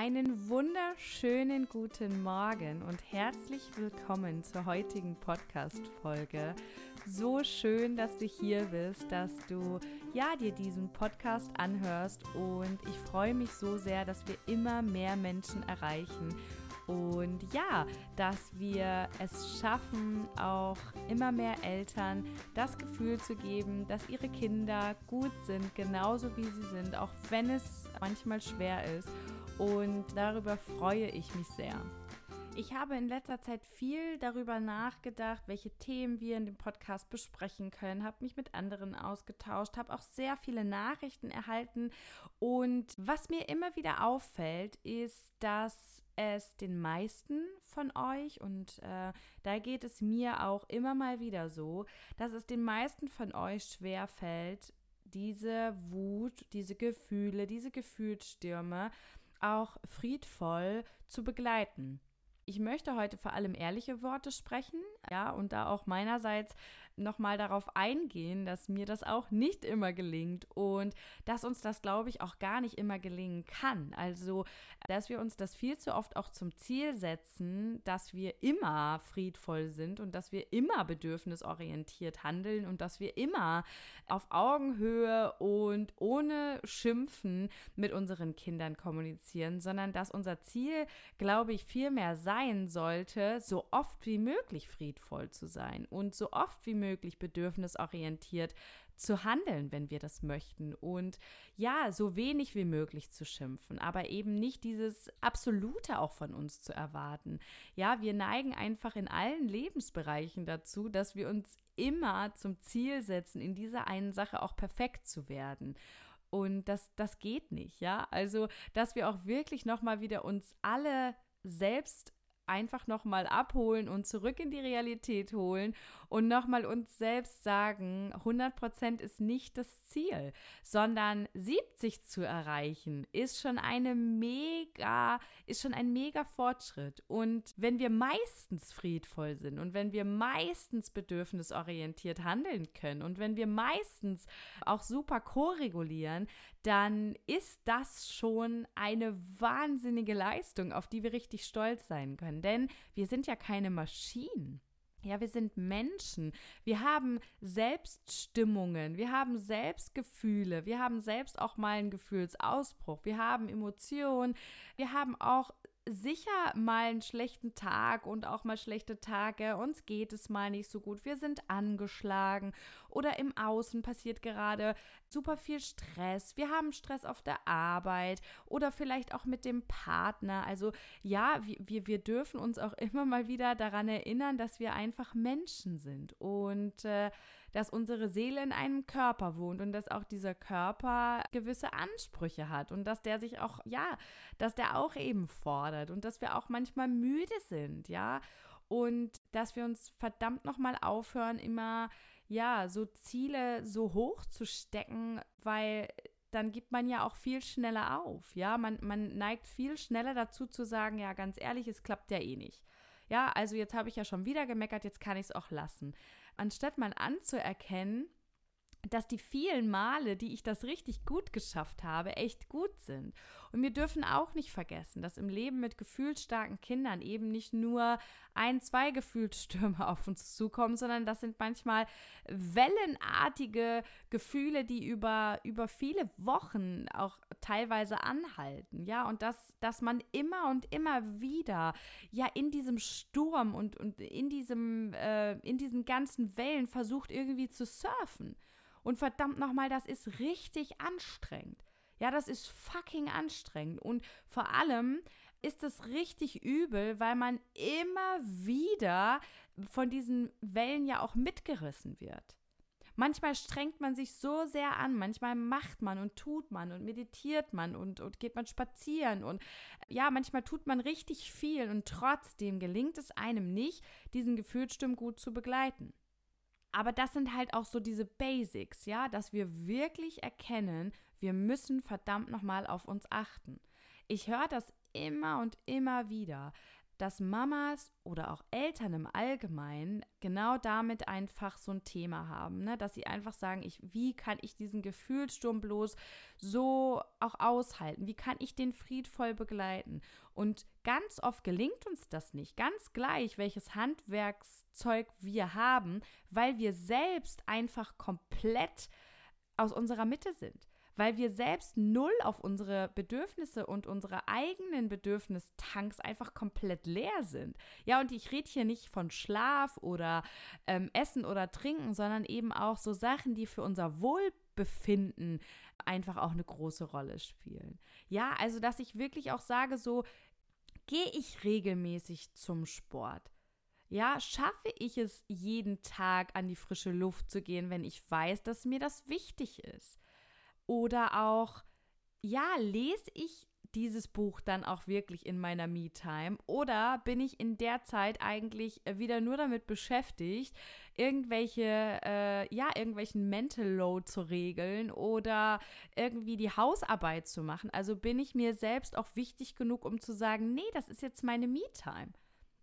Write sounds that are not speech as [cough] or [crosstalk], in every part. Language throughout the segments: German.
Einen wunderschönen guten Morgen und herzlich willkommen zur heutigen Podcast-Folge. So schön, dass du hier bist, dass du ja dir diesen Podcast anhörst und ich freue mich so sehr, dass wir immer mehr Menschen erreichen und ja, dass wir es schaffen, auch immer mehr Eltern das Gefühl zu geben, dass ihre Kinder gut sind, genauso wie sie sind, auch wenn es manchmal schwer ist und darüber freue ich mich sehr. Ich habe in letzter Zeit viel darüber nachgedacht, welche Themen wir in dem Podcast besprechen können, habe mich mit anderen ausgetauscht, habe auch sehr viele Nachrichten erhalten und was mir immer wieder auffällt, ist, dass es den meisten von euch, und äh, da geht es mir auch immer mal wieder so, dass es den meisten von euch schwer fällt, diese Wut, diese Gefühle, diese Gefühlsstürme auch friedvoll zu begleiten. Ich möchte heute vor allem ehrliche Worte sprechen, ja, und da auch meinerseits nochmal darauf eingehen, dass mir das auch nicht immer gelingt und dass uns das, glaube ich, auch gar nicht immer gelingen kann. Also, dass wir uns das viel zu oft auch zum Ziel setzen, dass wir immer friedvoll sind und dass wir immer bedürfnisorientiert handeln und dass wir immer auf Augenhöhe und ohne Schimpfen mit unseren Kindern kommunizieren, sondern dass unser Ziel, glaube ich, viel mehr sein sollte, so oft wie möglich friedvoll zu sein und so oft wie möglich möglich bedürfnisorientiert zu handeln, wenn wir das möchten. Und ja, so wenig wie möglich zu schimpfen, aber eben nicht dieses Absolute auch von uns zu erwarten. Ja, wir neigen einfach in allen Lebensbereichen dazu, dass wir uns immer zum Ziel setzen, in dieser einen Sache auch perfekt zu werden. Und das, das geht nicht, ja. Also, dass wir auch wirklich nochmal wieder uns alle selbst einfach nochmal abholen und zurück in die Realität holen und nochmal uns selbst sagen, 100% ist nicht das Ziel, sondern 70 zu erreichen ist schon eine mega, ist schon ein mega Fortschritt. Und wenn wir meistens friedvoll sind und wenn wir meistens bedürfnisorientiert handeln können und wenn wir meistens auch super koregulieren, dann ist das schon eine wahnsinnige Leistung, auf die wir richtig stolz sein können denn wir sind ja keine Maschinen. Ja, wir sind Menschen. Wir haben Selbststimmungen, wir haben Selbstgefühle, wir haben selbst auch mal einen Gefühlsausbruch, wir haben Emotionen, wir haben auch sicher mal einen schlechten Tag und auch mal schlechte Tage. Uns geht es mal nicht so gut. Wir sind angeschlagen oder im Außen passiert gerade super viel Stress. Wir haben Stress auf der Arbeit oder vielleicht auch mit dem Partner. Also ja, wir, wir dürfen uns auch [laughs] immer mal wieder daran erinnern, dass wir einfach Menschen sind und äh, dass unsere Seele in einem Körper wohnt und dass auch dieser Körper gewisse Ansprüche hat und dass der sich auch, ja, dass der auch eben fordert und dass wir auch manchmal müde sind, ja. Und dass wir uns verdammt nochmal aufhören, immer ja, so Ziele so hoch zu stecken, weil dann gibt man ja auch viel schneller auf. Ja, man, man neigt viel schneller dazu zu sagen, ja, ganz ehrlich, es klappt ja eh nicht. Ja, also jetzt habe ich ja schon wieder gemeckert, jetzt kann ich es auch lassen. Anstatt mal anzuerkennen, dass die vielen Male, die ich das richtig gut geschafft habe, echt gut sind. Und wir dürfen auch nicht vergessen, dass im Leben mit gefühlsstarken Kindern eben nicht nur ein, zwei Gefühlsstürme [laughs] auf uns zukommen, sondern das sind manchmal wellenartige Gefühle, die über, über viele Wochen auch teilweise anhalten. Ja, und dass, dass man immer und immer wieder ja in diesem Sturm und, und in diesem, äh, in diesen ganzen Wellen versucht irgendwie zu surfen. Und verdammt nochmal, das ist richtig anstrengend. Ja, das ist fucking anstrengend. Und vor allem ist es richtig übel, weil man immer wieder von diesen Wellen ja auch mitgerissen wird. Manchmal strengt man sich so sehr an, manchmal macht man und tut man und meditiert man und, und geht man spazieren und ja, manchmal tut man richtig viel und trotzdem gelingt es einem nicht, diesen Gefühlsstimmen gut zu begleiten. Aber das sind halt auch so diese Basics, ja, dass wir wirklich erkennen, wir müssen verdammt nochmal auf uns achten. Ich höre das immer und immer wieder. Dass Mamas oder auch Eltern im Allgemeinen genau damit einfach so ein Thema haben, ne? dass sie einfach sagen, ich, wie kann ich diesen Gefühlssturm bloß so auch aushalten? Wie kann ich den friedvoll begleiten? Und ganz oft gelingt uns das nicht, ganz gleich, welches Handwerkszeug wir haben, weil wir selbst einfach komplett aus unserer Mitte sind weil wir selbst null auf unsere Bedürfnisse und unsere eigenen Bedürfnistanks einfach komplett leer sind. Ja, und ich rede hier nicht von Schlaf oder ähm, Essen oder Trinken, sondern eben auch so Sachen, die für unser Wohlbefinden einfach auch eine große Rolle spielen. Ja, also dass ich wirklich auch sage, so gehe ich regelmäßig zum Sport. Ja, schaffe ich es jeden Tag an die frische Luft zu gehen, wenn ich weiß, dass mir das wichtig ist? Oder auch, ja, lese ich dieses Buch dann auch wirklich in meiner Me-Time? Oder bin ich in der Zeit eigentlich wieder nur damit beschäftigt, irgendwelche, äh, ja, irgendwelchen Mental Load zu regeln oder irgendwie die Hausarbeit zu machen? Also bin ich mir selbst auch wichtig genug, um zu sagen, nee, das ist jetzt meine Me-Time.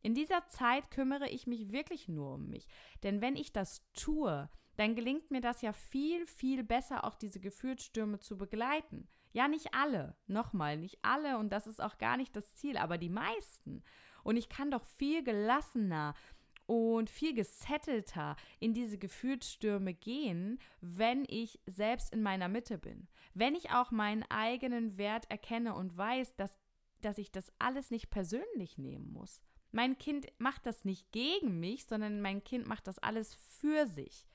In dieser Zeit kümmere ich mich wirklich nur um mich. Denn wenn ich das tue, dann gelingt mir das ja viel, viel besser, auch diese Gefühlsstürme zu begleiten. Ja, nicht alle, nochmal, nicht alle und das ist auch gar nicht das Ziel, aber die meisten. Und ich kann doch viel gelassener und viel gesettelter in diese Gefühlsstürme gehen, wenn ich selbst in meiner Mitte bin. Wenn ich auch meinen eigenen Wert erkenne und weiß, dass, dass ich das alles nicht persönlich nehmen muss. Mein Kind macht das nicht gegen mich, sondern mein Kind macht das alles für sich.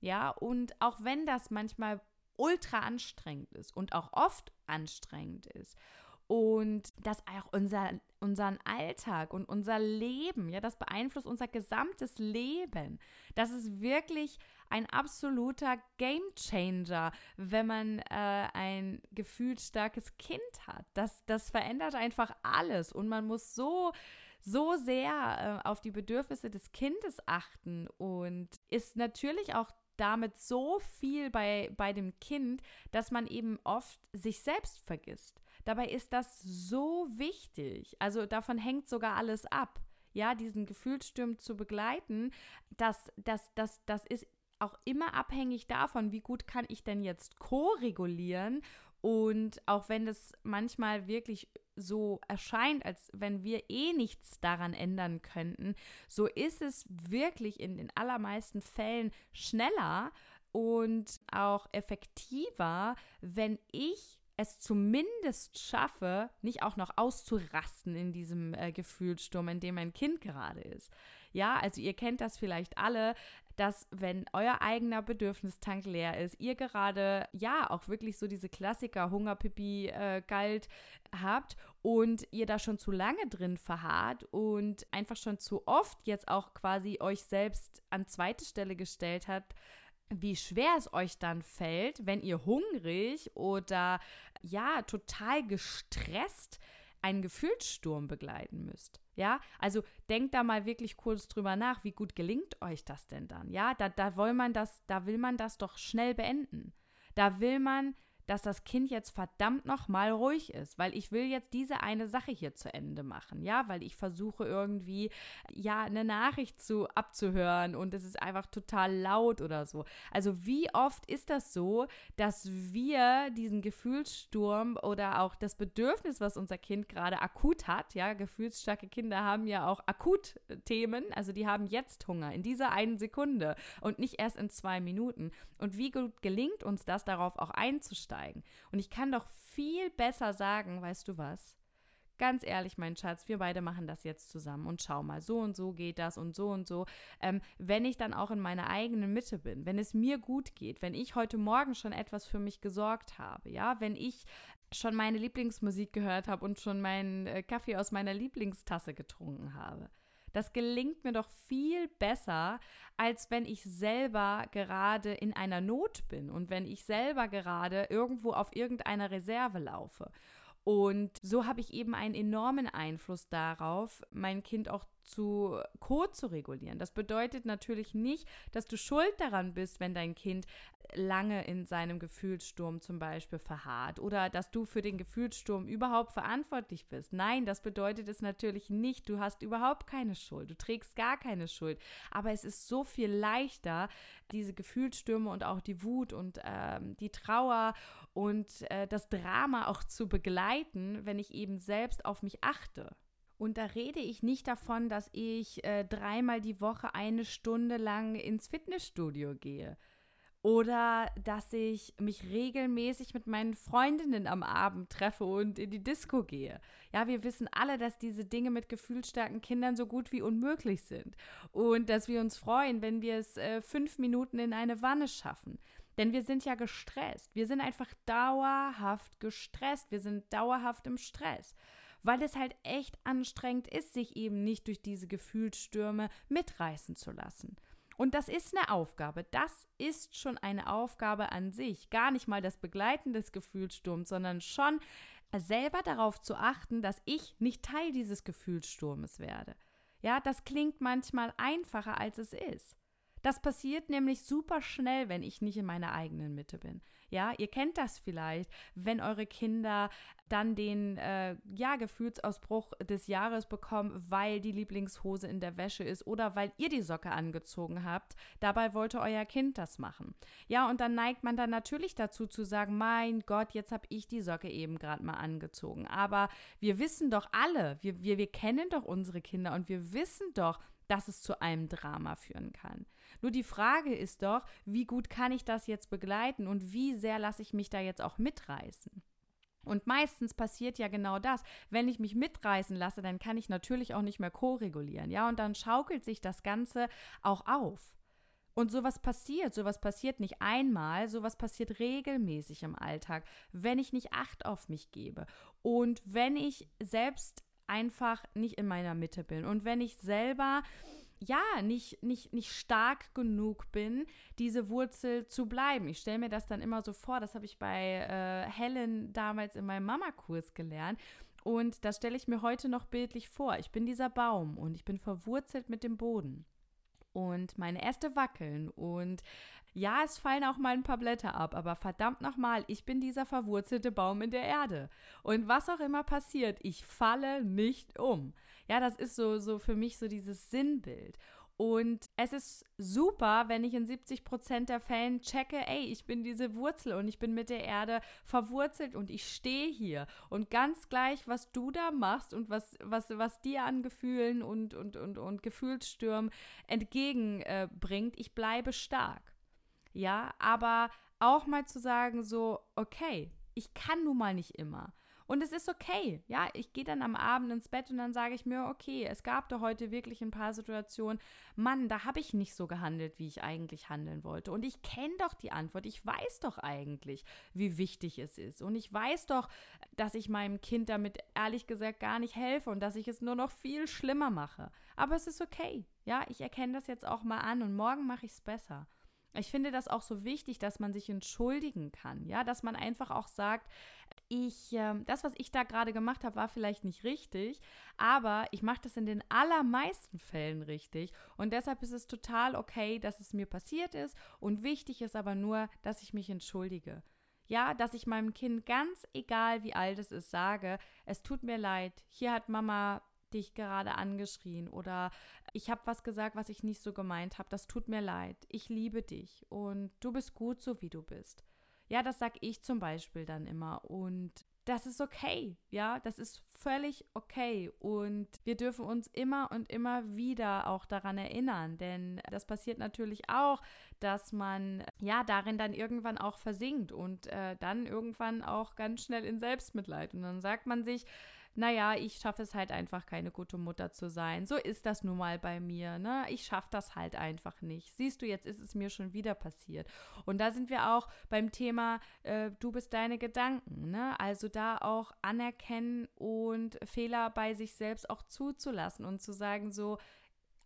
Ja, und auch wenn das manchmal ultra anstrengend ist und auch oft anstrengend ist und das auch unser, unseren Alltag und unser Leben, ja, das beeinflusst unser gesamtes Leben. Das ist wirklich ein absoluter Gamechanger, wenn man äh, ein gefühlsstarkes Kind hat. Das, das verändert einfach alles und man muss so so sehr äh, auf die Bedürfnisse des Kindes achten und ist natürlich auch damit so viel bei, bei dem Kind, dass man eben oft sich selbst vergisst. Dabei ist das so wichtig. Also davon hängt sogar alles ab. Ja, diesen Gefühlssturm zu begleiten, das, das, das, das ist auch immer abhängig davon, wie gut kann ich denn jetzt ko-regulieren und auch wenn es manchmal wirklich so erscheint, als wenn wir eh nichts daran ändern könnten, so ist es wirklich in den allermeisten Fällen schneller und auch effektiver, wenn ich es zumindest schaffe, nicht auch noch auszurasten in diesem äh, Gefühlssturm, in dem mein Kind gerade ist. Ja, also ihr kennt das vielleicht alle, dass wenn euer eigener Bedürfnistank leer ist, ihr gerade ja auch wirklich so diese Klassiker Hungerpipi äh, galt habt und ihr da schon zu lange drin verharrt und einfach schon zu oft jetzt auch quasi euch selbst an zweite Stelle gestellt habt, wie schwer es euch dann fällt, wenn ihr hungrig oder ja total gestresst einen Gefühlssturm begleiten müsst. Ja, also denkt da mal wirklich kurz drüber nach, wie gut gelingt euch das denn dann? Ja, da, da man das, da will man das doch schnell beenden. Da will man dass das Kind jetzt verdammt nochmal ruhig ist, weil ich will jetzt diese eine Sache hier zu Ende machen, ja, weil ich versuche irgendwie, ja, eine Nachricht zu abzuhören und es ist einfach total laut oder so. Also wie oft ist das so, dass wir diesen Gefühlssturm oder auch das Bedürfnis, was unser Kind gerade akut hat, ja, gefühlsstarke Kinder haben ja auch akut Themen, also die haben jetzt Hunger in dieser einen Sekunde und nicht erst in zwei Minuten. Und wie gut gelingt uns das, darauf auch einzusteigen? Einsteigen. Und ich kann doch viel besser sagen, weißt du was? Ganz ehrlich, mein Schatz, wir beide machen das jetzt zusammen und schau mal, so und so geht das und so und so. Ähm, wenn ich dann auch in meiner eigenen Mitte bin, wenn es mir gut geht, wenn ich heute Morgen schon etwas für mich gesorgt habe, ja, wenn ich schon meine Lieblingsmusik gehört habe und schon meinen äh, Kaffee aus meiner Lieblingstasse getrunken habe, das gelingt mir doch viel besser, als wenn ich selber gerade in einer Not bin und wenn ich selber gerade irgendwo auf irgendeiner Reserve laufe. Und so habe ich eben einen enormen Einfluss darauf, mein Kind auch zu co-zu-regulieren. Das bedeutet natürlich nicht, dass du schuld daran bist, wenn dein Kind lange in seinem Gefühlssturm zum Beispiel verharrt oder dass du für den Gefühlssturm überhaupt verantwortlich bist. Nein, das bedeutet es natürlich nicht. Du hast überhaupt keine Schuld. Du trägst gar keine Schuld. Aber es ist so viel leichter, diese Gefühlsstürme und auch die Wut und ähm, die Trauer und äh, das Drama auch zu begleiten, wenn ich eben selbst auf mich achte. Und da rede ich nicht davon, dass ich äh, dreimal die Woche eine Stunde lang ins Fitnessstudio gehe. Oder dass ich mich regelmäßig mit meinen Freundinnen am Abend treffe und in die Disco gehe. Ja, wir wissen alle, dass diese Dinge mit gefühlsstarken Kindern so gut wie unmöglich sind. Und dass wir uns freuen, wenn wir es äh, fünf Minuten in eine Wanne schaffen. Denn wir sind ja gestresst. Wir sind einfach dauerhaft gestresst. Wir sind dauerhaft im Stress weil es halt echt anstrengend ist, sich eben nicht durch diese Gefühlsstürme mitreißen zu lassen. Und das ist eine Aufgabe. Das ist schon eine Aufgabe an sich. Gar nicht mal das Begleiten des Gefühlssturms, sondern schon selber darauf zu achten, dass ich nicht Teil dieses Gefühlssturmes werde. Ja, das klingt manchmal einfacher, als es ist. Das passiert nämlich super schnell, wenn ich nicht in meiner eigenen Mitte bin. Ja, ihr kennt das vielleicht, wenn eure Kinder dann den äh, ja, Gefühlsausbruch des Jahres bekommen, weil die Lieblingshose in der Wäsche ist oder weil ihr die Socke angezogen habt. Dabei wollte euer Kind das machen. Ja, und dann neigt man dann natürlich dazu zu sagen, mein Gott, jetzt habe ich die Socke eben gerade mal angezogen. Aber wir wissen doch alle, wir, wir, wir kennen doch unsere Kinder und wir wissen doch, dass es zu einem Drama führen kann. Nur die Frage ist doch, wie gut kann ich das jetzt begleiten und wie sehr lasse ich mich da jetzt auch mitreißen? Und meistens passiert ja genau das. Wenn ich mich mitreißen lasse, dann kann ich natürlich auch nicht mehr ko-regulieren. Ja, und dann schaukelt sich das Ganze auch auf. Und sowas passiert, sowas passiert nicht einmal, sowas passiert regelmäßig im Alltag, wenn ich nicht Acht auf mich gebe und wenn ich selbst einfach nicht in meiner Mitte bin und wenn ich selber ja, nicht, nicht, nicht stark genug bin, diese Wurzel zu bleiben. Ich stelle mir das dann immer so vor, das habe ich bei äh, Helen damals in meinem Mama-Kurs gelernt. Und das stelle ich mir heute noch bildlich vor. Ich bin dieser Baum und ich bin verwurzelt mit dem Boden. Und meine Äste wackeln und ja, es fallen auch mal ein paar Blätter ab, aber verdammt nochmal, ich bin dieser verwurzelte Baum in der Erde. Und was auch immer passiert, ich falle nicht um. Ja, das ist so, so für mich so dieses Sinnbild. Und es ist super, wenn ich in 70 Prozent der Fällen checke, ey, ich bin diese Wurzel und ich bin mit der Erde verwurzelt und ich stehe hier. Und ganz gleich, was du da machst und was, was, was dir an Gefühlen und, und, und, und Gefühlsstürmen entgegenbringt, äh, ich bleibe stark. Ja, aber auch mal zu sagen, so, okay, ich kann nun mal nicht immer. Und es ist okay. Ja, ich gehe dann am Abend ins Bett und dann sage ich mir, okay, es gab da heute wirklich ein paar Situationen, Mann, da habe ich nicht so gehandelt, wie ich eigentlich handeln wollte. Und ich kenne doch die Antwort. Ich weiß doch eigentlich, wie wichtig es ist. Und ich weiß doch, dass ich meinem Kind damit ehrlich gesagt gar nicht helfe und dass ich es nur noch viel schlimmer mache. Aber es ist okay. Ja, ich erkenne das jetzt auch mal an und morgen mache ich es besser. Ich finde das auch so wichtig, dass man sich entschuldigen kann, ja, dass man einfach auch sagt, ich, äh, das, was ich da gerade gemacht habe, war vielleicht nicht richtig, aber ich mache das in den allermeisten Fällen richtig und deshalb ist es total okay, dass es mir passiert ist und wichtig ist aber nur, dass ich mich entschuldige. Ja, dass ich meinem Kind ganz egal, wie alt es ist, sage, es tut mir leid, hier hat Mama dich gerade angeschrien oder ich habe was gesagt, was ich nicht so gemeint habe. Das tut mir leid. Ich liebe dich und du bist gut so, wie du bist. Ja, das sag ich zum Beispiel dann immer und das ist okay. Ja, das ist völlig okay und wir dürfen uns immer und immer wieder auch daran erinnern, denn das passiert natürlich auch, dass man ja darin dann irgendwann auch versinkt und äh, dann irgendwann auch ganz schnell in Selbstmitleid und dann sagt man sich, naja, ich schaffe es halt einfach, keine gute Mutter zu sein. So ist das nun mal bei mir, ne? Ich schaffe das halt einfach nicht. Siehst du, jetzt ist es mir schon wieder passiert. Und da sind wir auch beim Thema, äh, du bist deine Gedanken, ne? Also da auch anerkennen und Fehler bei sich selbst auch zuzulassen und zu sagen, so,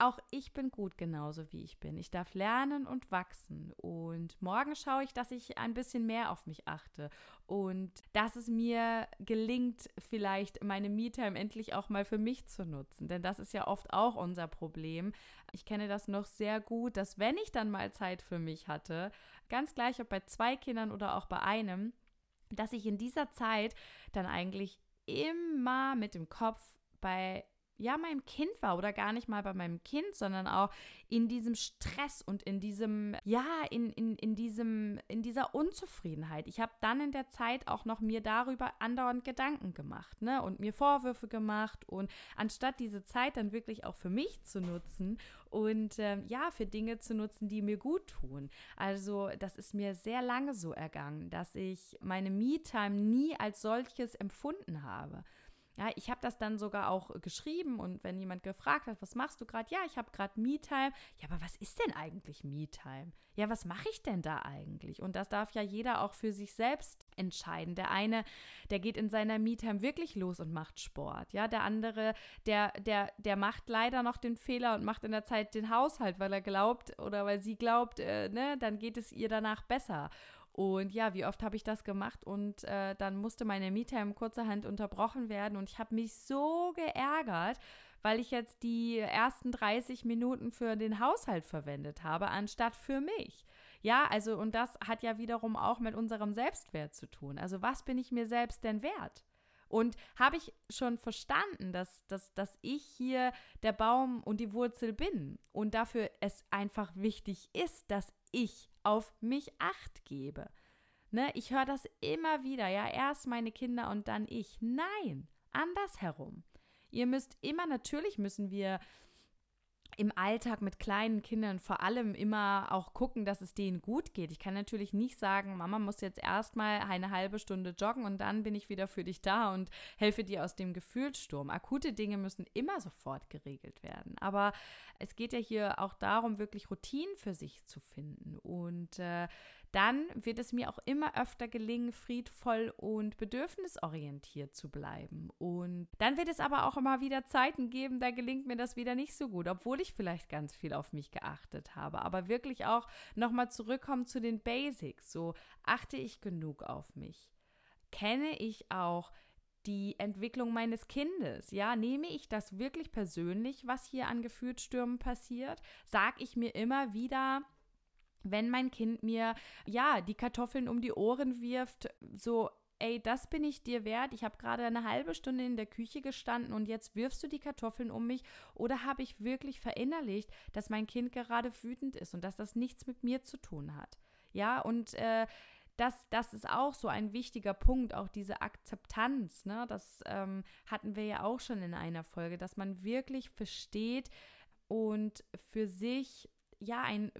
auch ich bin gut genauso wie ich bin. Ich darf lernen und wachsen. Und morgen schaue ich, dass ich ein bisschen mehr auf mich achte. Und dass es mir gelingt, vielleicht meine Me-Time endlich auch mal für mich zu nutzen. Denn das ist ja oft auch unser Problem. Ich kenne das noch sehr gut, dass wenn ich dann mal Zeit für mich hatte, ganz gleich ob bei zwei Kindern oder auch bei einem, dass ich in dieser Zeit dann eigentlich immer mit dem Kopf bei ja, meinem Kind war oder gar nicht mal bei meinem Kind, sondern auch in diesem Stress und in diesem, ja, in, in, in diesem, in dieser Unzufriedenheit. Ich habe dann in der Zeit auch noch mir darüber andauernd Gedanken gemacht, ne, und mir Vorwürfe gemacht und anstatt diese Zeit dann wirklich auch für mich zu nutzen und äh, ja, für Dinge zu nutzen, die mir gut tun. Also, das ist mir sehr lange so ergangen, dass ich meine Me-Time nie als solches empfunden habe. Ja, ich habe das dann sogar auch geschrieben und wenn jemand gefragt hat, was machst du gerade? Ja, ich habe gerade Me-Time. Ja, aber was ist denn eigentlich Me-Time? Ja, was mache ich denn da eigentlich? Und das darf ja jeder auch für sich selbst entscheiden. Der eine, der geht in seiner Me-Time wirklich los und macht Sport. Ja, der andere, der, der, der macht leider noch den Fehler und macht in der Zeit den Haushalt, weil er glaubt oder weil sie glaubt, äh, ne, dann geht es ihr danach besser. Und ja, wie oft habe ich das gemacht und äh, dann musste meine Me-Time kurzerhand unterbrochen werden und ich habe mich so geärgert, weil ich jetzt die ersten 30 Minuten für den Haushalt verwendet habe, anstatt für mich. Ja, also und das hat ja wiederum auch mit unserem Selbstwert zu tun. Also was bin ich mir selbst denn wert? Und habe ich schon verstanden, dass, dass, dass ich hier der Baum und die Wurzel bin und dafür es einfach wichtig ist, dass ich auf mich acht gebe. Ne, ich höre das immer wieder, ja, erst meine Kinder und dann ich. Nein, andersherum. Ihr müsst immer, natürlich müssen wir im Alltag mit kleinen Kindern vor allem immer auch gucken, dass es denen gut geht. Ich kann natürlich nicht sagen, Mama muss jetzt erstmal eine halbe Stunde joggen und dann bin ich wieder für dich da und helfe dir aus dem Gefühlssturm. Akute Dinge müssen immer sofort geregelt werden. Aber es geht ja hier auch darum, wirklich Routinen für sich zu finden. Und äh, dann wird es mir auch immer öfter gelingen, friedvoll und bedürfnisorientiert zu bleiben. Und dann wird es aber auch immer wieder Zeiten geben, da gelingt mir das wieder nicht so gut, obwohl ich vielleicht ganz viel auf mich geachtet habe. Aber wirklich auch nochmal zurückkommen zu den Basics. So achte ich genug auf mich? Kenne ich auch die Entwicklung meines Kindes. Ja, nehme ich das wirklich persönlich, was hier an Gefühlsstürmen passiert? Sag ich mir immer wieder, wenn mein Kind mir ja die Kartoffeln um die Ohren wirft, so ey, das bin ich dir wert. Ich habe gerade eine halbe Stunde in der Küche gestanden und jetzt wirfst du die Kartoffeln um mich. Oder habe ich wirklich verinnerlicht, dass mein Kind gerade wütend ist und dass das nichts mit mir zu tun hat? Ja, und äh, das, das ist auch so ein wichtiger Punkt, auch diese Akzeptanz. Ne? Das ähm, hatten wir ja auch schon in einer Folge, dass man wirklich versteht und für sich ja, ein,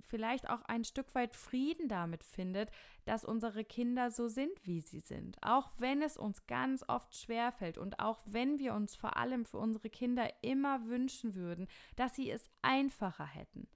vielleicht auch ein Stück weit Frieden damit findet, dass unsere Kinder so sind, wie sie sind. Auch wenn es uns ganz oft schwerfällt und auch wenn wir uns vor allem für unsere Kinder immer wünschen würden, dass sie es einfacher hätten.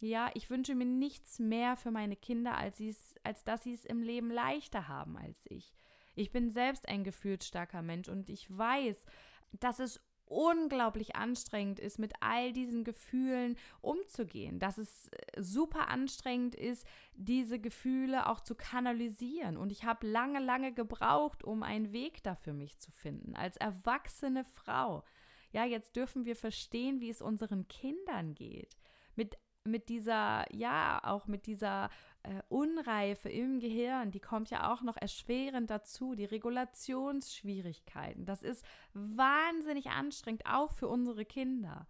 Ja, ich wünsche mir nichts mehr für meine Kinder, als, als dass sie es im Leben leichter haben als ich. Ich bin selbst ein gefühlsstarker Mensch und ich weiß, dass es unglaublich anstrengend ist, mit all diesen Gefühlen umzugehen, dass es äh, super anstrengend ist, diese Gefühle auch zu kanalisieren. Und ich habe lange, lange gebraucht, um einen Weg da für mich zu finden, als erwachsene Frau. Ja, jetzt dürfen wir verstehen, wie es unseren Kindern geht. Mit mit dieser, ja, auch mit dieser äh, Unreife im Gehirn, die kommt ja auch noch erschwerend dazu, die Regulationsschwierigkeiten. Das ist wahnsinnig anstrengend, auch für unsere Kinder.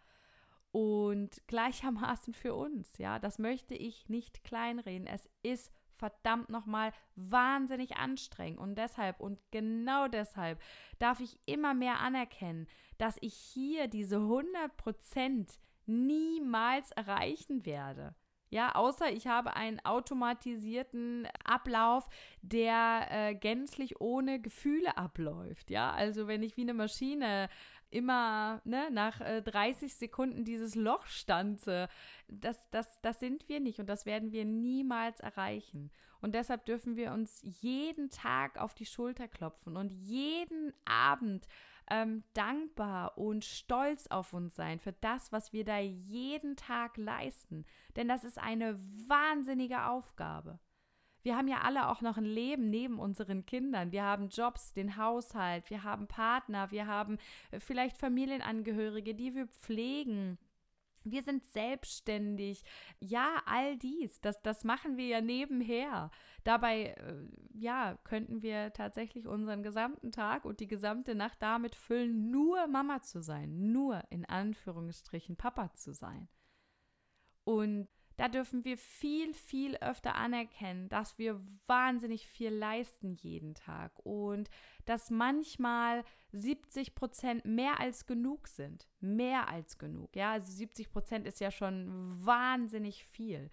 Und gleichermaßen für uns, ja, das möchte ich nicht kleinreden. Es ist verdammt nochmal wahnsinnig anstrengend. Und deshalb und genau deshalb darf ich immer mehr anerkennen, dass ich hier diese 100 Prozent niemals erreichen werde. Ja, außer ich habe einen automatisierten Ablauf, der äh, gänzlich ohne Gefühle abläuft. Ja, also wenn ich wie eine Maschine immer ne, nach äh, 30 Sekunden dieses Loch stanze, das, das, das sind wir nicht und das werden wir niemals erreichen. Und deshalb dürfen wir uns jeden Tag auf die Schulter klopfen und jeden Abend ähm, dankbar und stolz auf uns sein für das, was wir da jeden Tag leisten. Denn das ist eine wahnsinnige Aufgabe. Wir haben ja alle auch noch ein Leben neben unseren Kindern. Wir haben Jobs, den Haushalt, wir haben Partner, wir haben äh, vielleicht Familienangehörige, die wir pflegen. Wir sind selbstständig. Ja, all dies, das, das machen wir ja nebenher. Dabei, äh, ja, könnten wir tatsächlich unseren gesamten Tag und die gesamte Nacht damit füllen, nur Mama zu sein, nur in Anführungsstrichen Papa zu sein. Und da dürfen wir viel, viel öfter anerkennen, dass wir wahnsinnig viel leisten jeden Tag und dass manchmal 70 Prozent mehr als genug sind. Mehr als genug. Ja, also 70 Prozent ist ja schon wahnsinnig viel.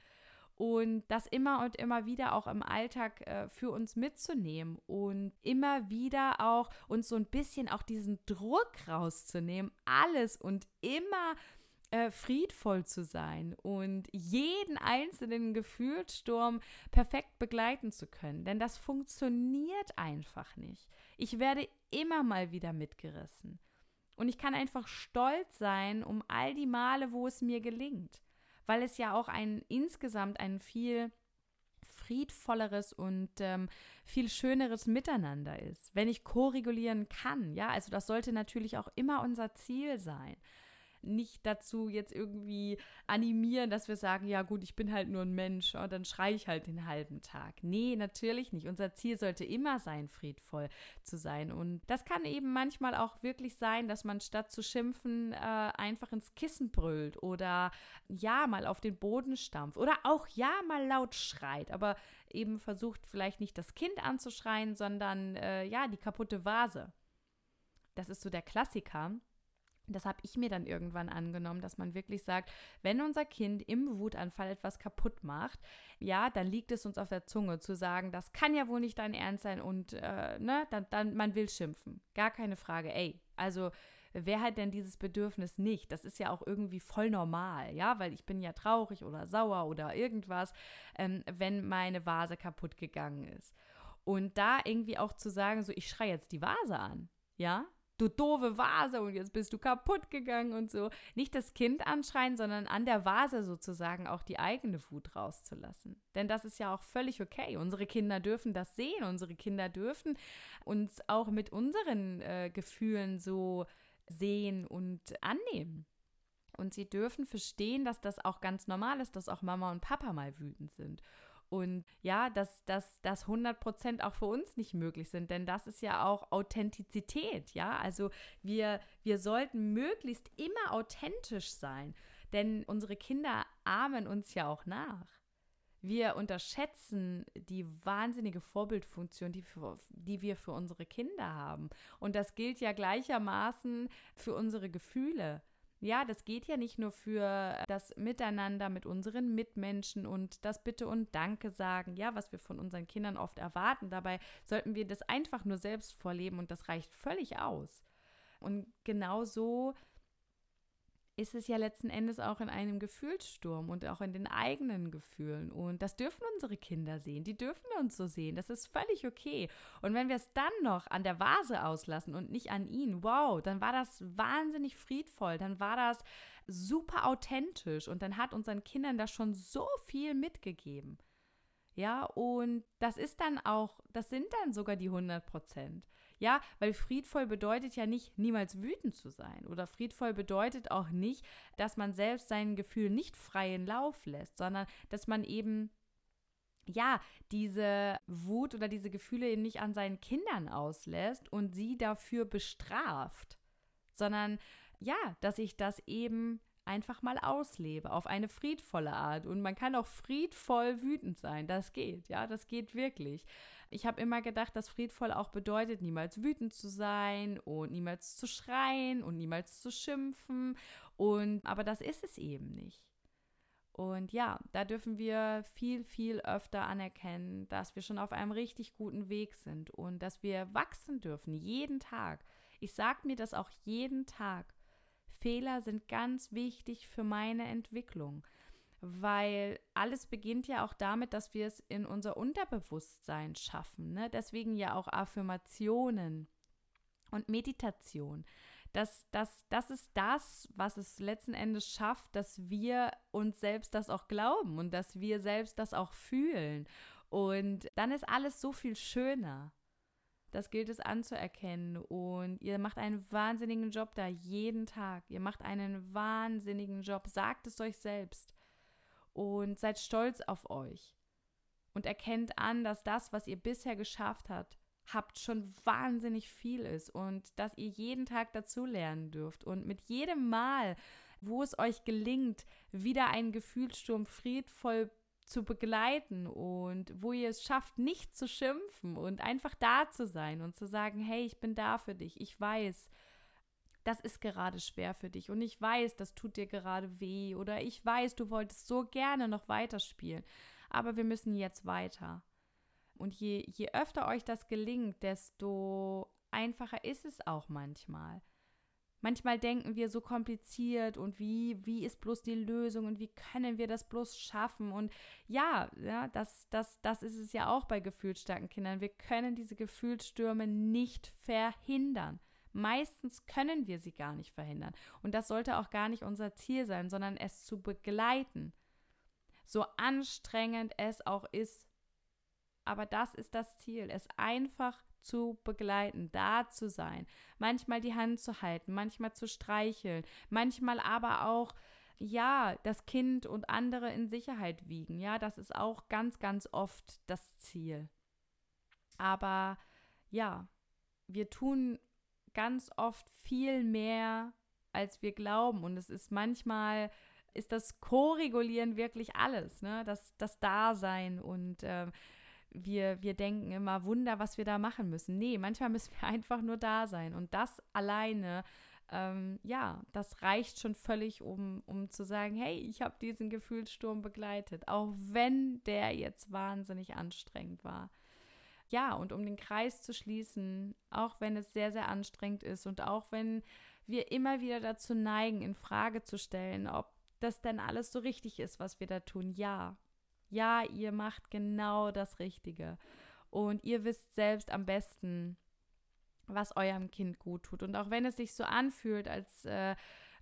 Und das immer und immer wieder auch im Alltag äh, für uns mitzunehmen und immer wieder auch uns so ein bisschen auch diesen Druck rauszunehmen, alles und immer äh, friedvoll zu sein und jeden einzelnen Gefühlssturm perfekt begleiten zu können. Denn das funktioniert einfach nicht. Ich werde immer mal wieder mitgerissen. Und ich kann einfach stolz sein um all die Male, wo es mir gelingt. Weil es ja auch ein insgesamt ein viel friedvolleres und ähm, viel schöneres Miteinander ist, wenn ich koregulieren kann. Ja, also das sollte natürlich auch immer unser Ziel sein nicht dazu jetzt irgendwie animieren, dass wir sagen, ja gut, ich bin halt nur ein Mensch und dann schreie ich halt den halben Tag. Nee, natürlich nicht. Unser Ziel sollte immer sein, friedvoll zu sein. Und das kann eben manchmal auch wirklich sein, dass man statt zu schimpfen äh, einfach ins Kissen brüllt oder ja mal auf den Boden stampft oder auch ja mal laut schreit, aber eben versucht vielleicht nicht das Kind anzuschreien, sondern äh, ja die kaputte Vase. Das ist so der Klassiker das habe ich mir dann irgendwann angenommen, dass man wirklich sagt, wenn unser Kind im Wutanfall etwas kaputt macht, ja, dann liegt es uns auf der Zunge zu sagen, das kann ja wohl nicht dein Ernst sein und äh, ne, dann, dann man will schimpfen. Gar keine Frage. Ey, also wer hat denn dieses Bedürfnis nicht? Das ist ja auch irgendwie voll normal, ja, weil ich bin ja traurig oder sauer oder irgendwas, ähm, wenn meine Vase kaputt gegangen ist. Und da irgendwie auch zu sagen, so ich schreie jetzt die Vase an, ja, du doofe Vase und jetzt bist du kaputt gegangen und so. Nicht das Kind anschreien, sondern an der Vase sozusagen auch die eigene Wut rauszulassen. Denn das ist ja auch völlig okay. Unsere Kinder dürfen das sehen. Unsere Kinder dürfen uns auch mit unseren äh, Gefühlen so sehen und annehmen. Und sie dürfen verstehen, dass das auch ganz normal ist, dass auch Mama und Papa mal wütend sind. Und ja, dass, dass, dass 100 Prozent auch für uns nicht möglich sind, denn das ist ja auch Authentizität, ja. Also wir, wir sollten möglichst immer authentisch sein, denn unsere Kinder ahmen uns ja auch nach. Wir unterschätzen die wahnsinnige Vorbildfunktion, die, für, die wir für unsere Kinder haben. Und das gilt ja gleichermaßen für unsere Gefühle. Ja, das geht ja nicht nur für das Miteinander mit unseren Mitmenschen und das Bitte und Danke sagen, ja, was wir von unseren Kindern oft erwarten. Dabei sollten wir das einfach nur selbst vorleben und das reicht völlig aus. Und genau so ist es ja letzten Endes auch in einem Gefühlssturm und auch in den eigenen Gefühlen. Und das dürfen unsere Kinder sehen. Die dürfen uns so sehen. Das ist völlig okay. Und wenn wir es dann noch an der Vase auslassen und nicht an ihn, wow, dann war das wahnsinnig friedvoll. Dann war das super authentisch. Und dann hat unseren Kindern das schon so viel mitgegeben. Ja, und das ist dann auch, das sind dann sogar die 100 Prozent. Ja, weil friedvoll bedeutet ja nicht, niemals wütend zu sein. Oder friedvoll bedeutet auch nicht, dass man selbst seinen Gefühlen nicht freien Lauf lässt, sondern dass man eben ja, diese Wut oder diese Gefühle eben nicht an seinen Kindern auslässt und sie dafür bestraft, sondern ja, dass ich das eben einfach mal auslebe auf eine friedvolle Art und man kann auch friedvoll wütend sein, das geht, ja, das geht wirklich. Ich habe immer gedacht, dass friedvoll auch bedeutet, niemals wütend zu sein und niemals zu schreien und niemals zu schimpfen. Und aber das ist es eben nicht. Und ja, da dürfen wir viel, viel öfter anerkennen, dass wir schon auf einem richtig guten Weg sind und dass wir wachsen dürfen, jeden Tag. Ich sage mir das auch jeden Tag. Fehler sind ganz wichtig für meine Entwicklung weil alles beginnt ja auch damit, dass wir es in unser Unterbewusstsein schaffen. Ne? Deswegen ja auch Affirmationen. Und Meditation, das, das, das ist das, was es letzten Endes schafft, dass wir uns selbst das auch glauben und dass wir selbst das auch fühlen. Und dann ist alles so viel schöner. Das gilt es anzuerkennen. Und ihr macht einen wahnsinnigen Job da jeden Tag. Ihr macht einen wahnsinnigen Job. Sagt es euch selbst. Und seid stolz auf euch. Und erkennt an, dass das, was ihr bisher geschafft habt, habt, schon wahnsinnig viel ist und dass ihr jeden Tag dazu lernen dürft. Und mit jedem Mal, wo es euch gelingt, wieder einen Gefühlssturm friedvoll zu begleiten und wo ihr es schafft, nicht zu schimpfen und einfach da zu sein und zu sagen, hey, ich bin da für dich, ich weiß, das ist gerade schwer für dich und ich weiß, das tut dir gerade weh oder ich weiß, du wolltest so gerne noch weiterspielen, aber wir müssen jetzt weiter. Und je, je öfter euch das gelingt, desto einfacher ist es auch manchmal. Manchmal denken wir so kompliziert und wie, wie ist bloß die Lösung und wie können wir das bloß schaffen? Und ja, ja das, das, das ist es ja auch bei gefühlsstarken Kindern. Wir können diese Gefühlsstürme nicht verhindern. Meistens können wir sie gar nicht verhindern. Und das sollte auch gar nicht unser Ziel sein, sondern es zu begleiten. So anstrengend es auch ist. Aber das ist das Ziel, es einfach zu begleiten, da zu sein, manchmal die Hand zu halten, manchmal zu streicheln, manchmal aber auch ja, das Kind und andere in Sicherheit wiegen. Ja, das ist auch ganz, ganz oft das Ziel. Aber ja, wir tun ganz oft viel mehr, als wir glauben. Und es ist manchmal, ist das Co-Regulieren wirklich alles, ne? Das, das Dasein und äh, wir, wir denken immer, Wunder, was wir da machen müssen. Nee, manchmal müssen wir [laughs] einfach nur da sein. Und das alleine, ähm, ja, das reicht schon völlig, um, um zu sagen, hey, ich habe diesen Gefühlssturm begleitet, auch wenn der jetzt wahnsinnig anstrengend war. Ja, und um den Kreis zu schließen, auch wenn es sehr, sehr anstrengend ist und auch wenn wir immer wieder dazu neigen, in Frage zu stellen, ob das denn alles so richtig ist, was wir da tun. Ja, ja, ihr macht genau das Richtige. Und ihr wisst selbst am besten, was eurem Kind gut tut. Und auch wenn es sich so anfühlt, als äh,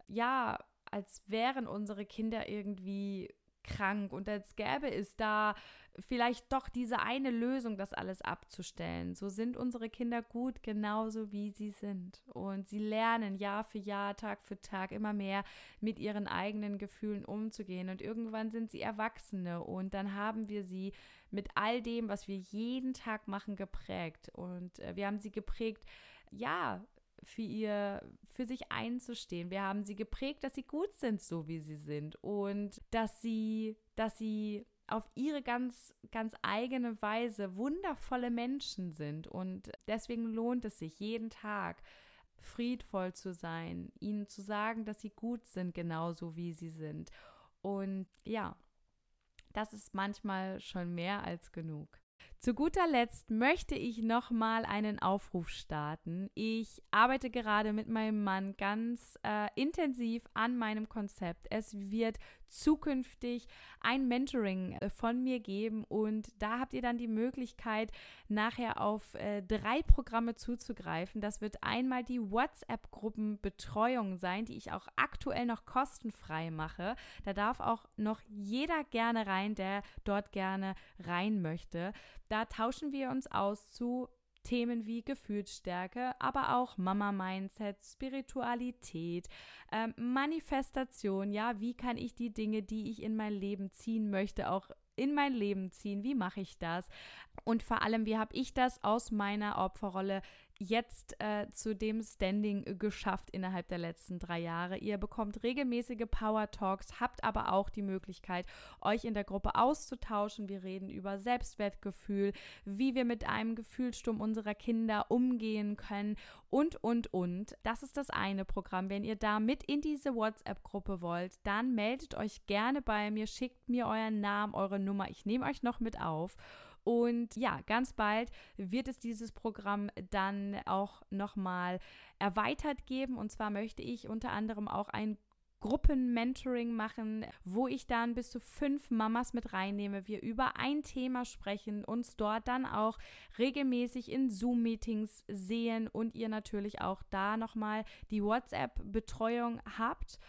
ja, als wären unsere Kinder irgendwie krank und als gäbe es da vielleicht doch diese eine Lösung, das alles abzustellen. So sind unsere Kinder gut, genauso wie sie sind. Und sie lernen Jahr für Jahr, Tag für Tag immer mehr mit ihren eigenen Gefühlen umzugehen. Und irgendwann sind sie Erwachsene und dann haben wir sie mit all dem, was wir jeden Tag machen, geprägt. Und äh, wir haben sie geprägt, ja, für ihr, für sich einzustehen. Wir haben sie geprägt, dass sie gut sind, so wie sie sind und dass sie, dass sie auf ihre ganz, ganz eigene Weise wundervolle Menschen sind. Und deswegen lohnt es sich jeden Tag friedvoll zu sein, ihnen zu sagen, dass sie gut sind, genauso wie sie sind. Und ja, das ist manchmal schon mehr als genug. Zu guter Letzt möchte ich noch mal einen Aufruf starten. Ich arbeite gerade mit meinem Mann ganz äh, intensiv an meinem Konzept. Es wird zukünftig ein Mentoring äh, von mir geben und da habt ihr dann die Möglichkeit, nachher auf äh, drei Programme zuzugreifen. Das wird einmal die WhatsApp-Gruppenbetreuung sein, die ich auch aktuell noch kostenfrei mache. Da darf auch noch jeder gerne rein, der dort gerne rein möchte. Da tauschen wir uns aus zu Themen wie Gefühlsstärke, aber auch Mama-Mindset, Spiritualität, ähm, Manifestation. Ja, wie kann ich die Dinge, die ich in mein Leben ziehen möchte, auch in mein Leben ziehen? Wie mache ich das? Und vor allem, wie habe ich das aus meiner Opferrolle jetzt äh, zu dem Standing geschafft innerhalb der letzten drei Jahre. Ihr bekommt regelmäßige Power Talks, habt aber auch die Möglichkeit, euch in der Gruppe auszutauschen. Wir reden über Selbstwertgefühl, wie wir mit einem Gefühlssturm unserer Kinder umgehen können und, und, und. Das ist das eine Programm. Wenn ihr da mit in diese WhatsApp-Gruppe wollt, dann meldet euch gerne bei mir, schickt mir euren Namen, eure Nummer. Ich nehme euch noch mit auf. Und ja, ganz bald wird es dieses Programm dann auch nochmal erweitert geben. Und zwar möchte ich unter anderem auch ein Gruppenmentoring machen, wo ich dann bis zu fünf Mamas mit reinnehme, wir über ein Thema sprechen, uns dort dann auch regelmäßig in Zoom-Meetings sehen und ihr natürlich auch da nochmal die WhatsApp-Betreuung habt.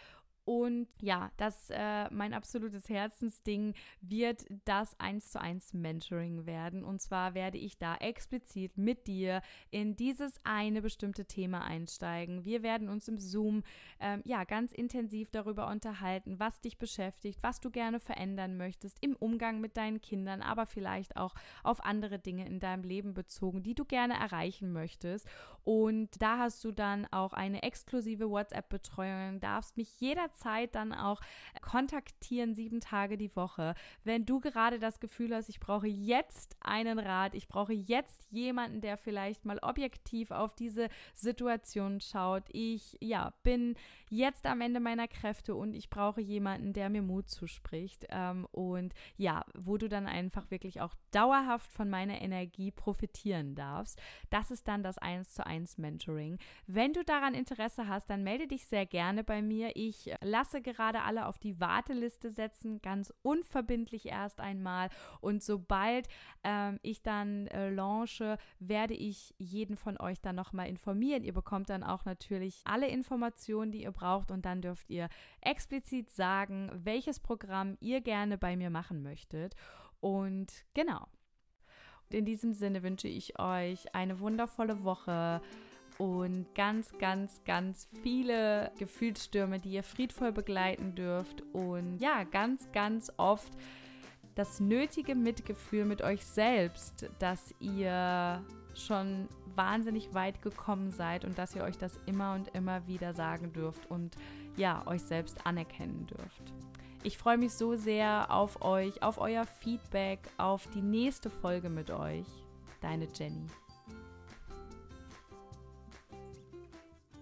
Und ja, das äh, mein absolutes Herzensding wird das 1 zu 1 Mentoring werden. Und zwar werde ich da explizit mit dir in dieses eine bestimmte Thema einsteigen. Wir werden uns im Zoom ähm, ja ganz intensiv darüber unterhalten, was dich beschäftigt, was du gerne verändern möchtest im Umgang mit deinen Kindern, aber vielleicht auch auf andere Dinge in deinem Leben bezogen, die du gerne erreichen möchtest. Und da hast du dann auch eine exklusive WhatsApp-Betreuung, darfst mich jederzeit Zeit dann auch kontaktieren, sieben Tage die Woche. Wenn du gerade das Gefühl hast, ich brauche jetzt einen Rat, ich brauche jetzt jemanden, der vielleicht mal objektiv auf diese Situation schaut. Ich, ja, bin jetzt am Ende meiner Kräfte und ich brauche jemanden, der mir Mut zuspricht. Ähm, und ja, wo du dann einfach wirklich auch dauerhaft von meiner Energie profitieren darfst. Das ist dann das 1 zu 1 Mentoring. Wenn du daran Interesse hast, dann melde dich sehr gerne bei mir. Ich lasse gerade alle auf die Warteliste setzen, ganz unverbindlich erst einmal. Und sobald ähm, ich dann äh, launche, werde ich jeden von euch dann nochmal informieren. Ihr bekommt dann auch natürlich alle Informationen, die ihr braucht. Und dann dürft ihr explizit sagen, welches Programm ihr gerne bei mir machen möchtet. Und genau. In diesem Sinne wünsche ich euch eine wundervolle Woche und ganz, ganz, ganz viele Gefühlsstürme, die ihr friedvoll begleiten dürft und ja, ganz, ganz oft das nötige Mitgefühl mit euch selbst, dass ihr schon wahnsinnig weit gekommen seid und dass ihr euch das immer und immer wieder sagen dürft und ja, euch selbst anerkennen dürft. Ich freue mich so sehr auf euch, auf euer Feedback, auf die nächste Folge mit euch. Deine Jenny.